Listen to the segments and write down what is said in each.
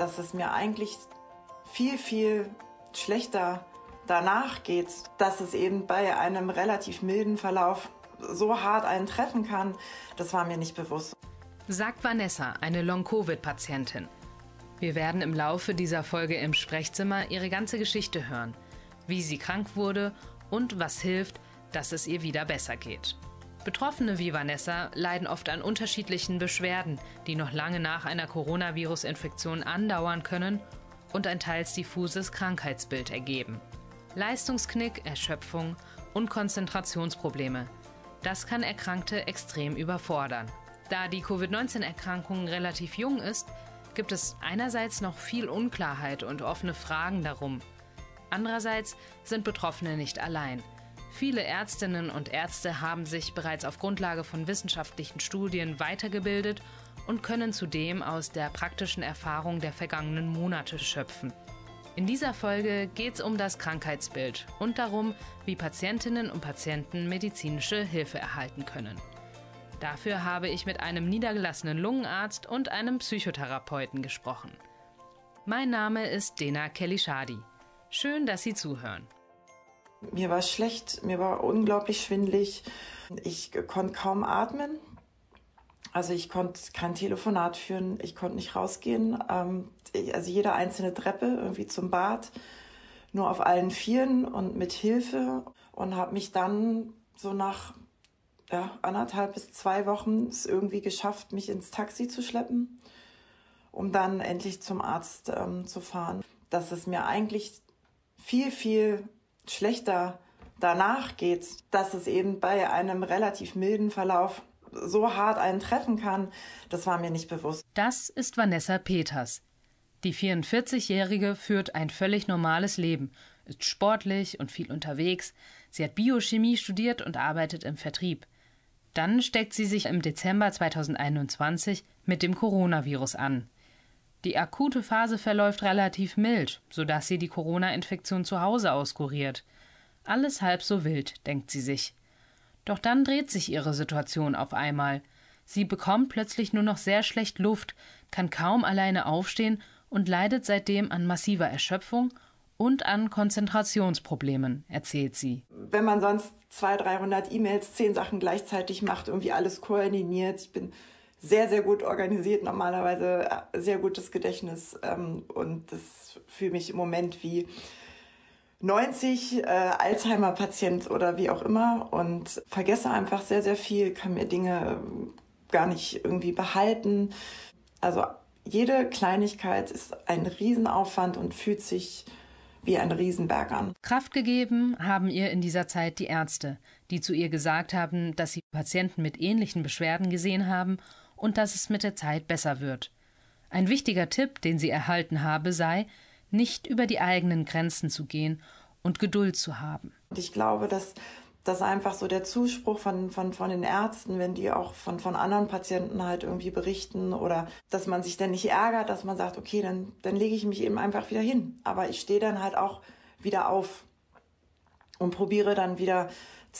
dass es mir eigentlich viel, viel schlechter danach geht, dass es eben bei einem relativ milden Verlauf so hart einen treffen kann, das war mir nicht bewusst. Sagt Vanessa, eine Long-Covid-Patientin. Wir werden im Laufe dieser Folge im Sprechzimmer ihre ganze Geschichte hören, wie sie krank wurde und was hilft, dass es ihr wieder besser geht. Betroffene wie Vanessa leiden oft an unterschiedlichen Beschwerden, die noch lange nach einer Coronavirus-Infektion andauern können und ein teils diffuses Krankheitsbild ergeben. Leistungsknick, Erschöpfung und Konzentrationsprobleme. Das kann Erkrankte extrem überfordern. Da die Covid-19-Erkrankung relativ jung ist, gibt es einerseits noch viel Unklarheit und offene Fragen darum. Andererseits sind Betroffene nicht allein. Viele Ärztinnen und Ärzte haben sich bereits auf Grundlage von wissenschaftlichen Studien weitergebildet und können zudem aus der praktischen Erfahrung der vergangenen Monate schöpfen. In dieser Folge geht es um das Krankheitsbild und darum, wie Patientinnen und Patienten medizinische Hilfe erhalten können. Dafür habe ich mit einem niedergelassenen Lungenarzt und einem Psychotherapeuten gesprochen. Mein Name ist Dena Kelly-Shadi. Schön, dass Sie zuhören. Mir war schlecht, mir war unglaublich schwindlig. Ich konnte kaum atmen. Also ich konnte kein Telefonat führen, ich konnte nicht rausgehen. Ähm, also jede einzelne Treppe irgendwie zum Bad, nur auf allen Vieren und mit Hilfe und habe mich dann so nach ja, anderthalb bis zwei Wochen es irgendwie geschafft, mich ins Taxi zu schleppen, um dann endlich zum Arzt ähm, zu fahren. Dass es mir eigentlich viel, viel schlechter danach geht, dass es eben bei einem relativ milden Verlauf so hart einen treffen kann, das war mir nicht bewusst. Das ist Vanessa Peters. Die 44-Jährige führt ein völlig normales Leben, ist sportlich und viel unterwegs. Sie hat Biochemie studiert und arbeitet im Vertrieb. Dann steckt sie sich im Dezember 2021 mit dem Coronavirus an. Die akute Phase verläuft relativ mild, sodass sie die Corona-Infektion zu Hause auskuriert. Alles halb so wild, denkt sie sich. Doch dann dreht sich ihre Situation auf einmal. Sie bekommt plötzlich nur noch sehr schlecht Luft, kann kaum alleine aufstehen und leidet seitdem an massiver Erschöpfung und an Konzentrationsproblemen, erzählt sie. Wenn man sonst 200, 300 E-Mails, zehn Sachen gleichzeitig macht, irgendwie alles koordiniert, ich bin sehr, sehr gut organisiert, normalerweise äh, sehr gutes Gedächtnis ähm, und das fühle mich im Moment wie 90 äh, Alzheimer-Patient oder wie auch immer und vergesse einfach sehr, sehr viel, kann mir Dinge äh, gar nicht irgendwie behalten. Also jede Kleinigkeit ist ein Riesenaufwand und fühlt sich wie ein Riesenberg an. Kraft gegeben haben ihr in dieser Zeit die Ärzte, die zu ihr gesagt haben, dass sie Patienten mit ähnlichen Beschwerden gesehen haben und dass es mit der Zeit besser wird. Ein wichtiger Tipp, den sie erhalten habe, sei, nicht über die eigenen Grenzen zu gehen und Geduld zu haben. Ich glaube, dass das einfach so der Zuspruch von, von, von den Ärzten, wenn die auch von, von anderen Patienten halt irgendwie berichten oder dass man sich dann nicht ärgert, dass man sagt, okay, dann, dann lege ich mich eben einfach wieder hin. Aber ich stehe dann halt auch wieder auf und probiere dann wieder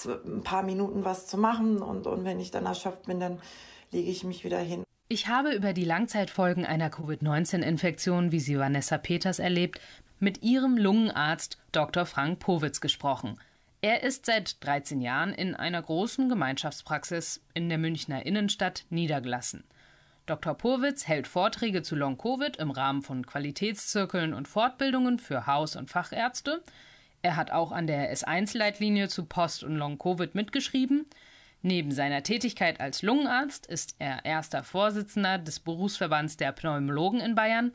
ein paar Minuten was zu machen und, und wenn ich dann erschöpft bin, dann lege ich mich wieder hin. Ich habe über die Langzeitfolgen einer Covid-19-Infektion, wie sie Vanessa Peters erlebt, mit ihrem Lungenarzt Dr. Frank Powitz gesprochen. Er ist seit 13 Jahren in einer großen Gemeinschaftspraxis in der Münchner Innenstadt niedergelassen. Dr. Powitz hält Vorträge zu Long-Covid im Rahmen von Qualitätszirkeln und Fortbildungen für Haus- und Fachärzte. Er hat auch an der S1-Leitlinie zu Post- und Long-Covid mitgeschrieben. Neben seiner Tätigkeit als Lungenarzt ist er erster Vorsitzender des Berufsverbands der Pneumologen in Bayern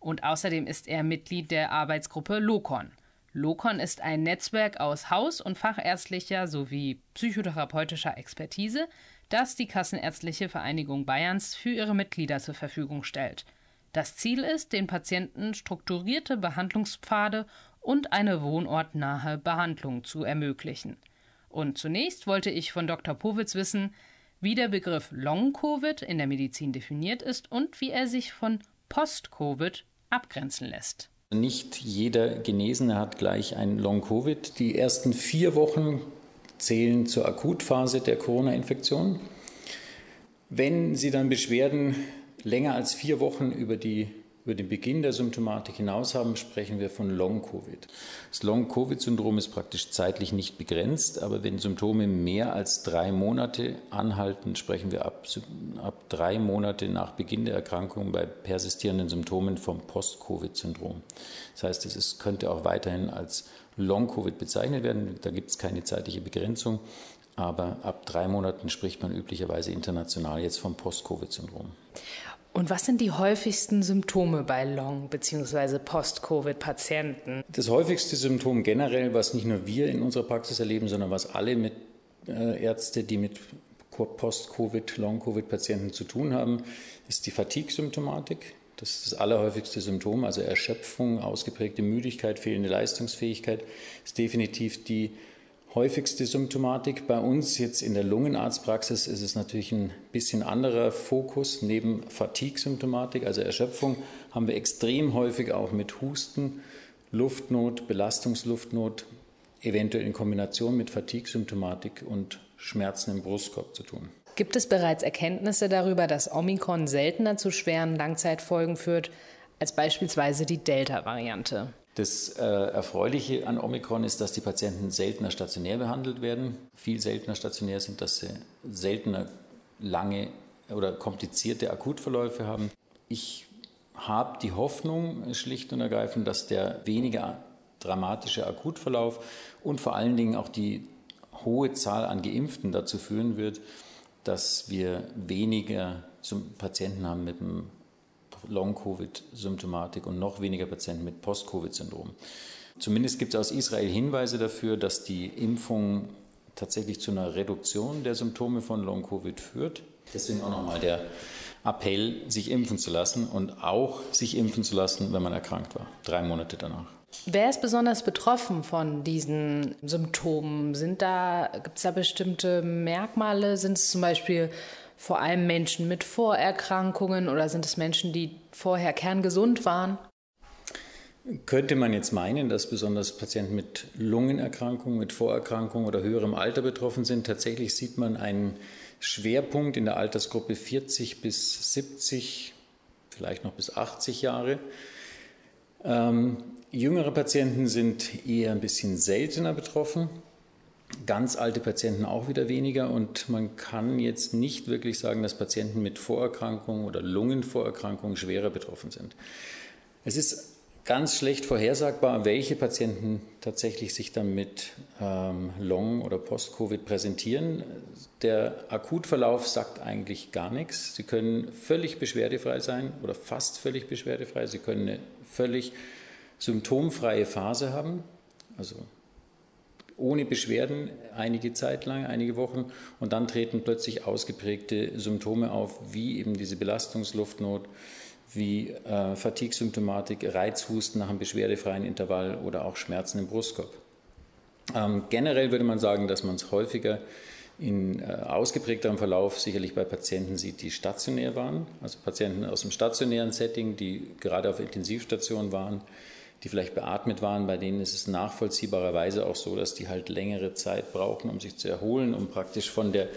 und außerdem ist er Mitglied der Arbeitsgruppe LOCON. LOCON ist ein Netzwerk aus haus- und fachärztlicher sowie psychotherapeutischer Expertise, das die Kassenärztliche Vereinigung Bayerns für ihre Mitglieder zur Verfügung stellt. Das Ziel ist, den Patienten strukturierte Behandlungspfade und eine wohnortnahe Behandlung zu ermöglichen. Und zunächst wollte ich von Dr. Powitz wissen, wie der Begriff Long-Covid in der Medizin definiert ist und wie er sich von Post-Covid abgrenzen lässt. Nicht jeder Genesene hat gleich ein Long-Covid. Die ersten vier Wochen zählen zur Akutphase der Corona-Infektion. Wenn Sie dann Beschwerden länger als vier Wochen über die über den Beginn der Symptomatik hinaus haben, sprechen wir von Long-Covid. Das Long-Covid-Syndrom ist praktisch zeitlich nicht begrenzt, aber wenn Symptome mehr als drei Monate anhalten, sprechen wir ab, ab drei Monate nach Beginn der Erkrankung bei persistierenden Symptomen vom Post-Covid-Syndrom. Das heißt, es ist, könnte auch weiterhin als Long-Covid bezeichnet werden. Da gibt es keine zeitliche Begrenzung. Aber ab drei Monaten spricht man üblicherweise international jetzt vom Post-Covid-Syndrom. Und was sind die häufigsten Symptome bei Long- bzw. Post-Covid-Patienten? Das häufigste Symptom generell, was nicht nur wir in unserer Praxis erleben, sondern was alle mit, äh, Ärzte, die mit Post-Covid, Long-Covid-Patienten zu tun haben, ist die Fatigue-Symptomatik. Das ist das allerhäufigste Symptom, also Erschöpfung, ausgeprägte Müdigkeit, fehlende Leistungsfähigkeit, ist definitiv die häufigste Symptomatik. Bei uns jetzt in der Lungenarztpraxis ist es natürlich ein bisschen anderer Fokus. Neben Fatigue-Symptomatik, also Erschöpfung, haben wir extrem häufig auch mit Husten, Luftnot, Belastungsluftnot, eventuell in Kombination mit Fatigue-Symptomatik und Schmerzen im Brustkorb zu tun. Gibt es bereits Erkenntnisse darüber, dass Omikron seltener zu schweren Langzeitfolgen führt als beispielsweise die Delta-Variante? Das äh, Erfreuliche an Omikron ist, dass die Patienten seltener stationär behandelt werden, viel seltener stationär sind, dass sie seltener lange oder komplizierte Akutverläufe haben. Ich habe die Hoffnung schlicht und ergreifend, dass der weniger dramatische Akutverlauf und vor allen Dingen auch die hohe Zahl an Geimpften dazu führen wird, dass wir weniger Patienten haben mit einem Long-Covid-Symptomatik und noch weniger Patienten mit Post-Covid-Syndrom. Zumindest gibt es aus Israel Hinweise dafür, dass die Impfung tatsächlich zu einer Reduktion der Symptome von Long-Covid führt. Deswegen auch nochmal der Appell, sich impfen zu lassen und auch sich impfen zu lassen, wenn man erkrankt war, drei Monate danach. Wer ist besonders betroffen von diesen Symptomen? Sind da, gibt es da bestimmte Merkmale? Sind es zum Beispiel vor allem Menschen mit Vorerkrankungen oder sind es Menschen, die vorher kerngesund waren? Könnte man jetzt meinen, dass besonders Patienten mit Lungenerkrankungen, mit Vorerkrankungen oder höherem Alter betroffen sind. Tatsächlich sieht man einen Schwerpunkt in der Altersgruppe 40 bis 70, vielleicht noch bis 80 Jahre. Ähm, jüngere Patienten sind eher ein bisschen seltener betroffen ganz alte Patienten auch wieder weniger und man kann jetzt nicht wirklich sagen, dass Patienten mit Vorerkrankungen oder Lungenvorerkrankungen schwerer betroffen sind. Es ist ganz schlecht vorhersagbar, welche Patienten tatsächlich sich dann mit ähm, Long- oder Post-Covid präsentieren. Der Akutverlauf sagt eigentlich gar nichts. Sie können völlig beschwerdefrei sein oder fast völlig beschwerdefrei. Sie können eine völlig symptomfreie Phase haben, also ohne Beschwerden einige Zeit lang, einige Wochen. Und dann treten plötzlich ausgeprägte Symptome auf, wie eben diese Belastungsluftnot, wie äh, Fatigue-Symptomatik, Reizhusten nach einem beschwerdefreien Intervall oder auch Schmerzen im Brustkorb. Ähm, generell würde man sagen, dass man es häufiger in äh, ausgeprägterem Verlauf sicherlich bei Patienten sieht, die stationär waren, also Patienten aus dem stationären Setting, die gerade auf Intensivstationen waren, die vielleicht beatmet waren, bei denen ist es nachvollziehbarerweise auch so, dass die halt längere Zeit brauchen, um sich zu erholen, um praktisch von der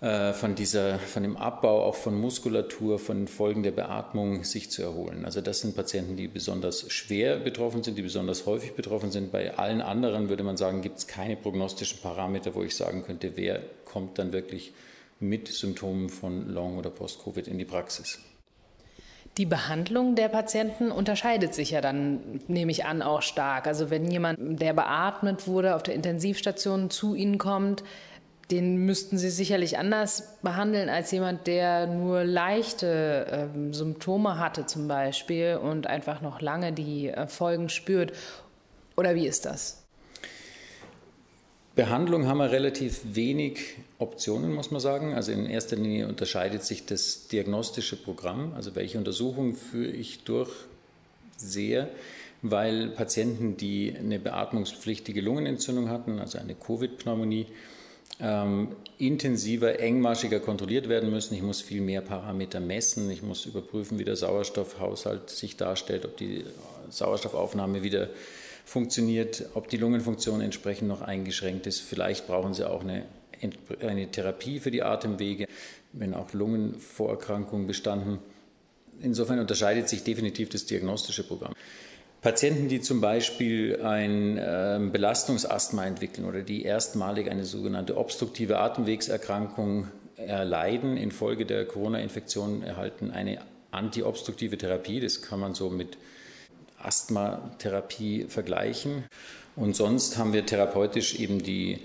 äh, von, dieser, von dem Abbau auch von Muskulatur, von Folgen der Beatmung sich zu erholen. Also das sind Patienten, die besonders schwer betroffen sind, die besonders häufig betroffen sind. Bei allen anderen würde man sagen, gibt es keine prognostischen Parameter, wo ich sagen könnte, wer kommt dann wirklich mit Symptomen von Long- oder Post-Covid in die Praxis. Die Behandlung der Patienten unterscheidet sich ja dann, nehme ich an, auch stark. Also wenn jemand, der beatmet wurde, auf der Intensivstation zu Ihnen kommt, den müssten Sie sicherlich anders behandeln als jemand, der nur leichte äh, Symptome hatte zum Beispiel und einfach noch lange die äh, Folgen spürt. Oder wie ist das? Behandlung haben wir relativ wenig Optionen, muss man sagen. Also in erster Linie unterscheidet sich das diagnostische Programm, also welche Untersuchungen führe ich durch, sehr, weil Patienten, die eine beatmungspflichtige Lungenentzündung hatten, also eine Covid-Pneumonie, ähm, intensiver, engmaschiger kontrolliert werden müssen. Ich muss viel mehr Parameter messen. Ich muss überprüfen, wie der Sauerstoffhaushalt sich darstellt, ob die Sauerstoffaufnahme wieder funktioniert, ob die Lungenfunktion entsprechend noch eingeschränkt ist. Vielleicht brauchen Sie auch eine, eine Therapie für die Atemwege, wenn auch Lungenvorerkrankungen bestanden Insofern unterscheidet sich definitiv das diagnostische Programm. Patienten, die zum Beispiel ein äh, Belastungsasthma entwickeln oder die erstmalig eine sogenannte obstruktive Atemwegserkrankung erleiden infolge der Corona-Infektion, erhalten eine antiobstruktive Therapie. Das kann man so mit Asthmatherapie vergleichen. Und sonst haben wir therapeutisch eben die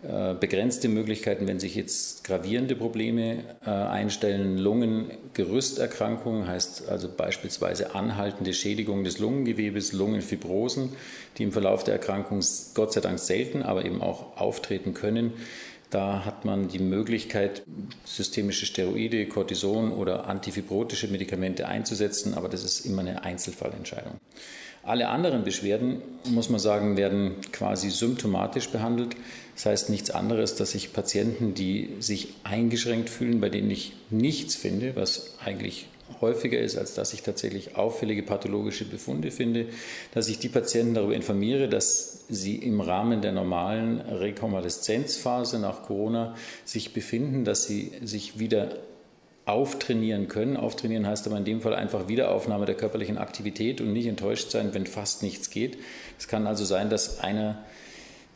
äh, begrenzte Möglichkeiten, wenn sich jetzt gravierende Probleme äh, einstellen. Lungengerüsterkrankungen heißt also beispielsweise anhaltende Schädigung des Lungengewebes, Lungenfibrosen, die im Verlauf der Erkrankung Gott sei Dank selten, aber eben auch auftreten können. Da hat man die Möglichkeit, systemische Steroide, Cortison oder antifibrotische Medikamente einzusetzen, aber das ist immer eine Einzelfallentscheidung. Alle anderen Beschwerden, muss man sagen, werden quasi symptomatisch behandelt. Das heißt nichts anderes, dass ich Patienten, die sich eingeschränkt fühlen, bei denen ich nichts finde, was eigentlich häufiger ist, als dass ich tatsächlich auffällige pathologische Befunde finde, dass ich die Patienten darüber informiere, dass sie im Rahmen der normalen Rekonvaleszenzphase nach Corona sich befinden, dass sie sich wieder auftrainieren können. Auftrainieren heißt aber in dem Fall einfach Wiederaufnahme der körperlichen Aktivität und nicht enttäuscht sein, wenn fast nichts geht. Es kann also sein, dass einer,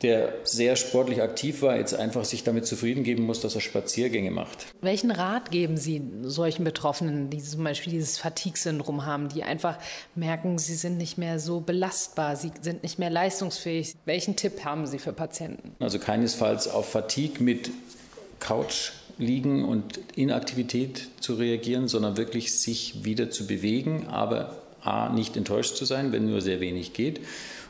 der sehr sportlich aktiv war, jetzt einfach sich damit zufrieden geben muss, dass er Spaziergänge macht. Welchen Rat geben Sie solchen Betroffenen, die zum Beispiel dieses Fatigue-Syndrom haben, die einfach merken, sie sind nicht mehr so belastbar, sie sind nicht mehr leistungsfähig? Welchen Tipp haben Sie für Patienten? Also keinesfalls auf Fatigue mit Couch liegen und Inaktivität zu reagieren, sondern wirklich sich wieder zu bewegen, aber A, nicht enttäuscht zu sein, wenn nur sehr wenig geht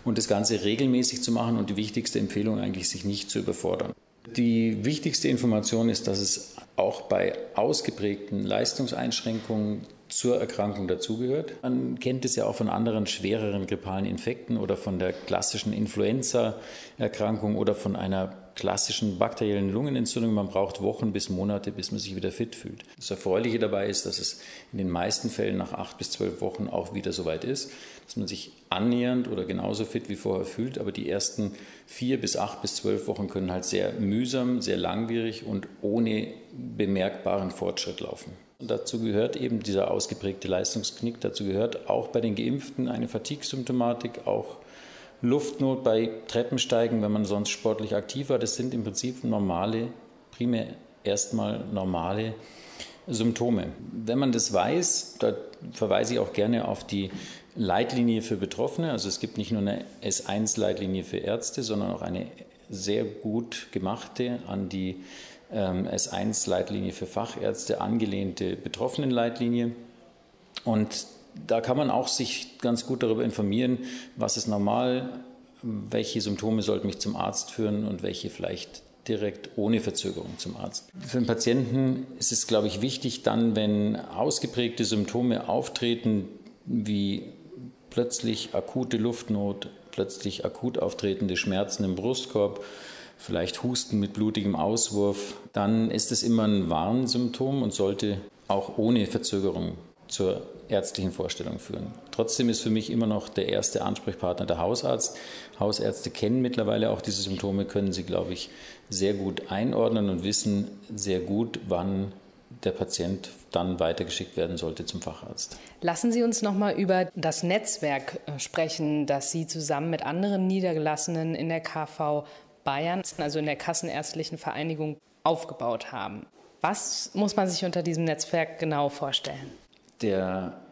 und das Ganze regelmäßig zu machen und die wichtigste Empfehlung eigentlich, sich nicht zu überfordern. Die wichtigste Information ist, dass es auch bei ausgeprägten Leistungseinschränkungen zur Erkrankung dazugehört. Man kennt es ja auch von anderen schwereren grippalen Infekten oder von der klassischen Influenza-Erkrankung oder von einer klassischen bakteriellen Lungenentzündung. Man braucht Wochen bis Monate, bis man sich wieder fit fühlt. Das Erfreuliche dabei ist, dass es in den meisten Fällen nach acht bis zwölf Wochen auch wieder so weit ist, dass man sich annähernd oder genauso fit wie vorher fühlt. Aber die ersten vier bis acht bis zwölf Wochen können halt sehr mühsam, sehr langwierig und ohne bemerkbaren Fortschritt laufen. Und dazu gehört eben dieser ausgeprägte Leistungsknick. Dazu gehört auch bei den Geimpften eine Fatigue-Symptomatik, auch Luftnot bei Treppensteigen, wenn man sonst sportlich aktiv war. Das sind im Prinzip normale, primär erstmal normale Symptome. Wenn man das weiß, da verweise ich auch gerne auf die Leitlinie für Betroffene. Also es gibt nicht nur eine S1-Leitlinie für Ärzte, sondern auch eine sehr gut gemachte an die ähm, S1-Leitlinie für Fachärzte angelehnte Betroffenenleitlinie. Und da kann man auch sich ganz gut darüber informieren, was ist normal, welche Symptome sollten mich zum Arzt führen und welche vielleicht direkt ohne Verzögerung zum Arzt. Für den Patienten ist es, glaube ich, wichtig, dann, wenn ausgeprägte Symptome auftreten, wie plötzlich akute Luftnot, plötzlich akut auftretende Schmerzen im Brustkorb, vielleicht Husten mit blutigem Auswurf, dann ist es immer ein Warnsymptom und sollte auch ohne Verzögerung zur ärztlichen Vorstellung führen. Trotzdem ist für mich immer noch der erste Ansprechpartner der Hausarzt. Hausärzte kennen mittlerweile auch diese Symptome, können sie, glaube ich, sehr gut einordnen und wissen sehr gut, wann der Patient dann weitergeschickt werden sollte zum Facharzt. Lassen Sie uns noch mal über das Netzwerk äh, sprechen, das Sie zusammen mit anderen Niedergelassenen in der KV Bayern, also in der Kassenärztlichen Vereinigung, aufgebaut haben. Was muss man sich unter diesem Netzwerk genau vorstellen? Der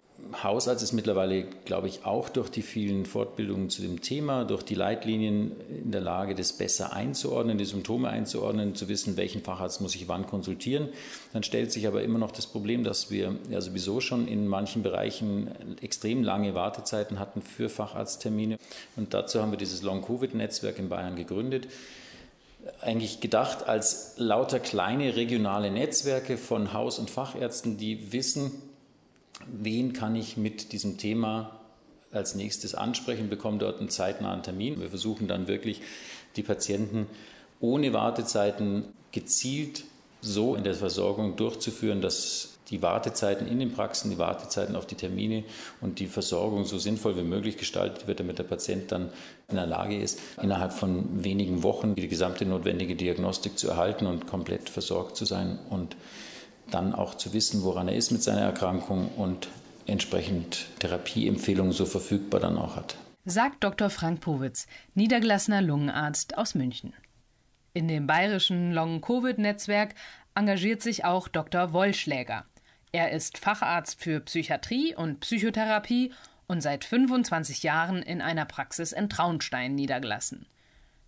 Hausarzt ist mittlerweile, glaube ich, auch durch die vielen Fortbildungen zu dem Thema, durch die Leitlinien in der Lage, das besser einzuordnen, die Symptome einzuordnen, zu wissen, welchen Facharzt muss ich wann konsultieren. Dann stellt sich aber immer noch das Problem, dass wir ja sowieso schon in manchen Bereichen extrem lange Wartezeiten hatten für Facharzttermine. Und dazu haben wir dieses Long-Covid-Netzwerk in Bayern gegründet eigentlich gedacht als lauter kleine regionale Netzwerke von Haus- und Fachärzten, die wissen, wen kann ich mit diesem Thema als nächstes ansprechen, bekomme dort einen zeitnahen Termin. Wir versuchen dann wirklich die Patienten ohne Wartezeiten gezielt so in der Versorgung durchzuführen, dass die Wartezeiten in den Praxen, die Wartezeiten auf die Termine und die Versorgung so sinnvoll wie möglich gestaltet wird, damit der Patient dann in der Lage ist, innerhalb von wenigen Wochen die gesamte notwendige Diagnostik zu erhalten und komplett versorgt zu sein und dann auch zu wissen, woran er ist mit seiner Erkrankung und entsprechend Therapieempfehlungen so verfügbar dann auch hat. Sagt Dr. Frank Powitz, niedergelassener Lungenarzt aus München. In dem bayerischen Long-Covid-Netzwerk engagiert sich auch Dr. Wollschläger. Er ist Facharzt für Psychiatrie und Psychotherapie und seit 25 Jahren in einer Praxis in Traunstein niedergelassen.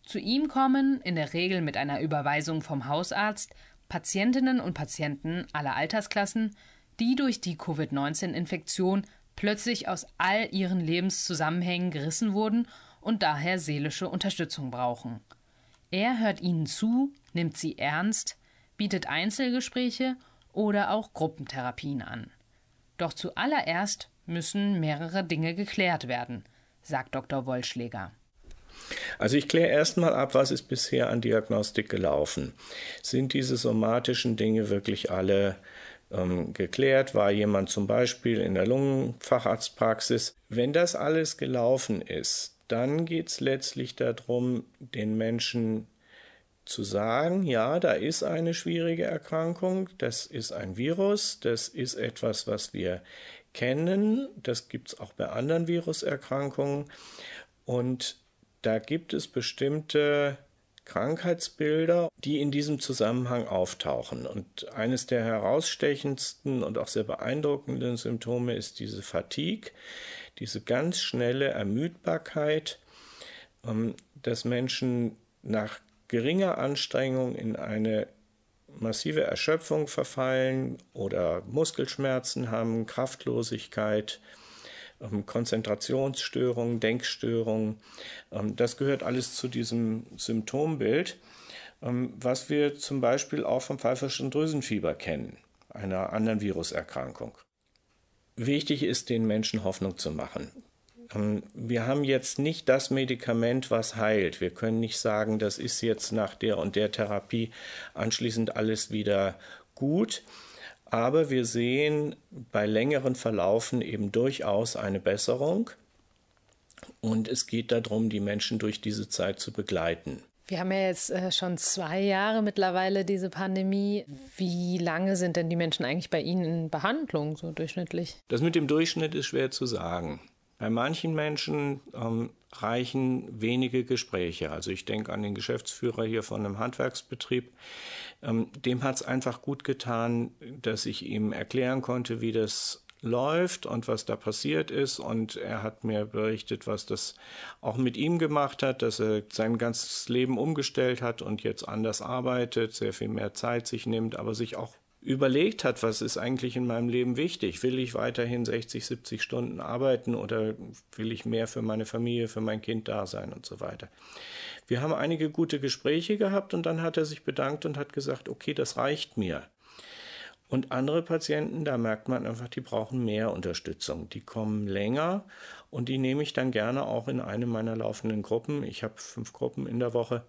Zu ihm kommen, in der Regel mit einer Überweisung vom Hausarzt, Patientinnen und Patienten aller Altersklassen, die durch die Covid-19-Infektion plötzlich aus all ihren Lebenszusammenhängen gerissen wurden und daher seelische Unterstützung brauchen. Er hört ihnen zu, nimmt sie ernst, bietet Einzelgespräche oder auch Gruppentherapien an. Doch zuallererst müssen mehrere Dinge geklärt werden, sagt Dr. Wollschläger. Also ich kläre erstmal ab, was ist bisher an Diagnostik gelaufen. Sind diese somatischen Dinge wirklich alle ähm, geklärt? War jemand zum Beispiel in der Lungenfacharztpraxis? Wenn das alles gelaufen ist, dann geht es letztlich darum, den Menschen zu sagen, ja, da ist eine schwierige Erkrankung, das ist ein Virus, das ist etwas, was wir kennen, das gibt es auch bei anderen Viruserkrankungen und da gibt es bestimmte Krankheitsbilder, die in diesem Zusammenhang auftauchen. Und eines der herausstechendsten und auch sehr beeindruckenden Symptome ist diese Fatigue, diese ganz schnelle Ermüdbarkeit, ähm, dass Menschen nach geringer Anstrengung in eine massive Erschöpfung verfallen oder Muskelschmerzen haben, Kraftlosigkeit, Konzentrationsstörungen, Denkstörungen. Ähm, das gehört alles zu diesem Symptombild, ähm, was wir zum Beispiel auch vom pfeiferschen Drüsenfieber kennen, einer anderen Viruserkrankung. Wichtig ist, den Menschen Hoffnung zu machen. Wir haben jetzt nicht das Medikament, was heilt. Wir können nicht sagen, das ist jetzt nach der und der Therapie anschließend alles wieder gut. Aber wir sehen bei längeren Verlaufen eben durchaus eine Besserung. Und es geht darum, die Menschen durch diese Zeit zu begleiten. Wir haben ja jetzt äh, schon zwei Jahre mittlerweile diese Pandemie. Wie lange sind denn die Menschen eigentlich bei Ihnen in Behandlung, so durchschnittlich? Das mit dem Durchschnitt ist schwer zu sagen. Bei manchen Menschen ähm, reichen wenige Gespräche. Also ich denke an den Geschäftsführer hier von einem Handwerksbetrieb. Ähm, dem hat es einfach gut getan, dass ich ihm erklären konnte, wie das läuft und was da passiert ist. Und er hat mir berichtet, was das auch mit ihm gemacht hat, dass er sein ganzes Leben umgestellt hat und jetzt anders arbeitet, sehr viel mehr Zeit sich nimmt, aber sich auch überlegt hat, was ist eigentlich in meinem Leben wichtig? Will ich weiterhin 60, 70 Stunden arbeiten oder will ich mehr für meine Familie, für mein Kind da sein und so weiter? Wir haben einige gute Gespräche gehabt und dann hat er sich bedankt und hat gesagt, okay, das reicht mir. Und andere Patienten, da merkt man einfach, die brauchen mehr Unterstützung. Die kommen länger und die nehme ich dann gerne auch in eine meiner laufenden Gruppen. Ich habe fünf Gruppen in der Woche.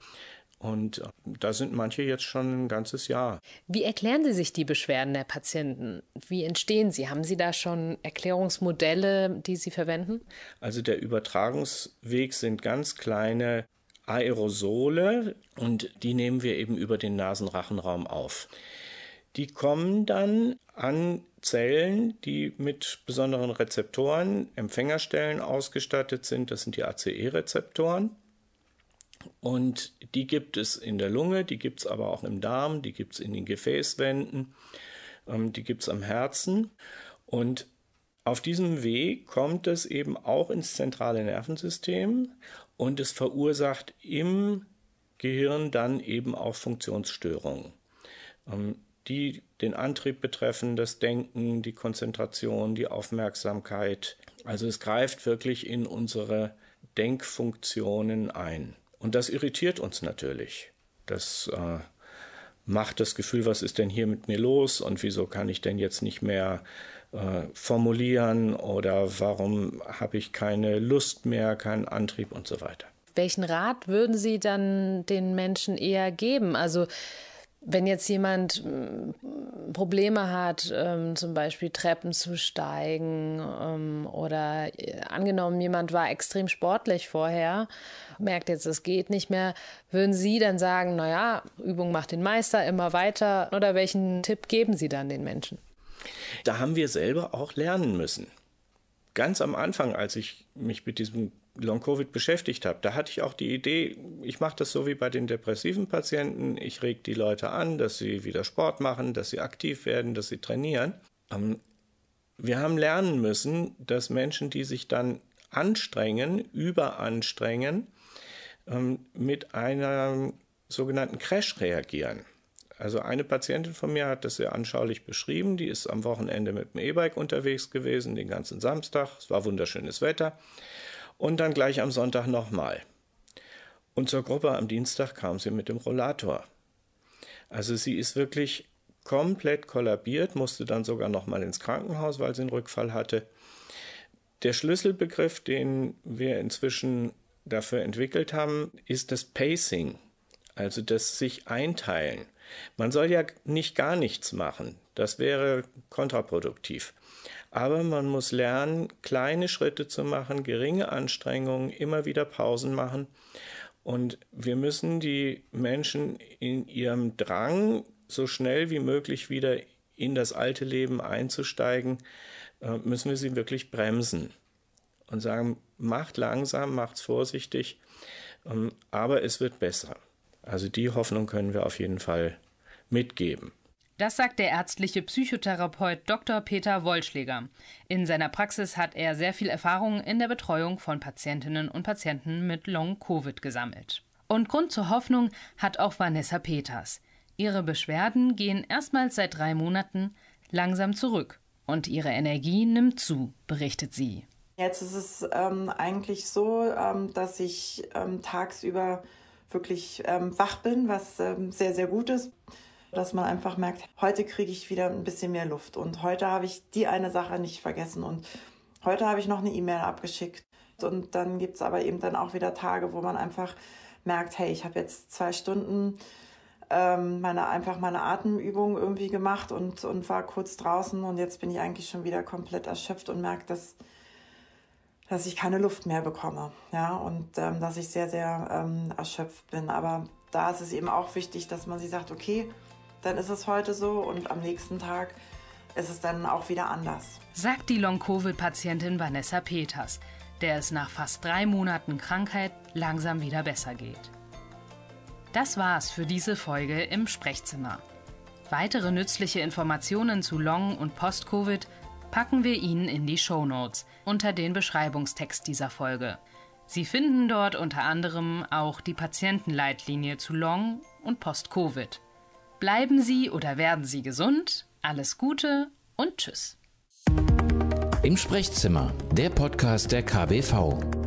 Und äh, da sind manche jetzt schon ein ganzes Jahr. Wie erklären Sie sich die Beschwerden der Patienten? Wie entstehen sie? Haben Sie da schon Erklärungsmodelle, die Sie verwenden? Also der Übertragungsweg sind ganz kleine Aerosole und die nehmen wir eben über den Nasenrachenraum auf. Die kommen dann an Zellen, die mit besonderen Rezeptoren, Empfängerstellen ausgestattet sind. Das sind die ACE-Rezeptoren. Und die gibt es in der Lunge, die gibt es aber auch im Darm, die gibt es in den Gefäßwänden, ähm, die gibt es am Herzen. Und auf diesem Weg kommt es eben auch ins zentrale Nervensystem und es verursacht im Gehirn dann eben auch Funktionsstörungen, ähm, die den Antrieb betreffen, das Denken, die Konzentration, die Aufmerksamkeit. Also es greift wirklich in unsere Denkfunktionen ein. Und das irritiert uns natürlich. Das äh, macht das Gefühl, was ist denn hier mit mir los und wieso kann ich denn jetzt nicht mehr äh, formulieren oder warum habe ich keine Lust mehr, keinen Antrieb und so weiter. Welchen Rat würden Sie dann den Menschen eher geben? Also wenn jetzt jemand mm, Probleme hat, ähm, zum Beispiel Treppen zu steigen ähm, oder äh, angenommen, jemand war extrem sportlich vorher, merkt jetzt, es geht nicht mehr, würden Sie dann sagen, naja, Übung macht den Meister, immer weiter oder welchen Tipp geben Sie dann den Menschen? Da haben wir selber auch lernen müssen. ganz am Anfang, als ich mich mit diesem Long-Covid beschäftigt habe, da hatte ich auch die Idee, ich mache das so wie bei den depressiven Patienten. Ich reg die Leute an, dass sie wieder Sport machen, dass sie aktiv werden, dass sie trainieren. Ähm, wir haben lernen müssen, dass Menschen, die sich dann anstrengen, überanstrengen, ähm, mit einem sogenannten Crash reagieren. Also eine Patientin von mir hat das sehr anschaulich beschrieben. Die ist am Wochenende mit dem E-Bike unterwegs gewesen, den ganzen Samstag. Es war wunderschönes Wetter. Und dann gleich am Sonntag nochmal. Und zur Gruppe am Dienstag kam sie mit dem Rollator. Also sie ist wirklich komplett kollabiert, musste dann sogar nochmal ins Krankenhaus, weil sie einen Rückfall hatte. Der Schlüsselbegriff, den wir inzwischen dafür entwickelt haben, ist das Pacing, also das sich einteilen. Man soll ja nicht gar nichts machen, das wäre kontraproduktiv. Aber man muss lernen, kleine Schritte zu machen, geringe Anstrengungen, immer wieder Pausen machen. Und wir müssen die Menschen in ihrem Drang, so schnell wie möglich wieder in das alte Leben einzusteigen, äh, müssen wir sie wirklich bremsen und sagen, macht langsam, macht's vorsichtig, ähm, aber es wird besser. Also die Hoffnung können wir auf jeden Fall mitgeben. Das sagt der ärztliche Psychotherapeut Dr. Peter Wollschläger. In seiner Praxis hat er sehr viel Erfahrung in der Betreuung von Patientinnen und Patienten mit Long-Covid gesammelt. Und Grund zur Hoffnung hat auch Vanessa Peters. Ihre Beschwerden gehen erstmals seit drei Monaten langsam zurück und ihre Energie nimmt zu, berichtet sie. Jetzt ist es ähm, eigentlich so, ähm, dass ich ähm, tagsüber wirklich ähm, wach bin, was ähm, sehr, sehr gut ist. Dass man einfach merkt, heute kriege ich wieder ein bisschen mehr Luft. Und heute habe ich die eine Sache nicht vergessen. Und heute habe ich noch eine E-Mail abgeschickt. Und dann gibt es aber eben dann auch wieder Tage, wo man einfach merkt, hey, ich habe jetzt zwei Stunden ähm, meine, einfach meine Atemübung irgendwie gemacht und, und war kurz draußen und jetzt bin ich eigentlich schon wieder komplett erschöpft und merke, dass dass ich keine Luft mehr bekomme, ja, und ähm, dass ich sehr, sehr ähm, erschöpft bin. Aber da ist es eben auch wichtig, dass man sich sagt, okay, dann ist es heute so und am nächsten Tag ist es dann auch wieder anders. Sagt die Long-Covid-Patientin Vanessa Peters, der es nach fast drei Monaten Krankheit langsam wieder besser geht. Das war's für diese Folge im Sprechzimmer. Weitere nützliche Informationen zu Long- und Post-Covid packen wir Ihnen in die Show Notes unter den Beschreibungstext dieser Folge. Sie finden dort unter anderem auch die Patientenleitlinie zu Long- und Post-Covid. Bleiben Sie oder werden Sie gesund, alles Gute und Tschüss. Im Sprechzimmer, der Podcast der KBV.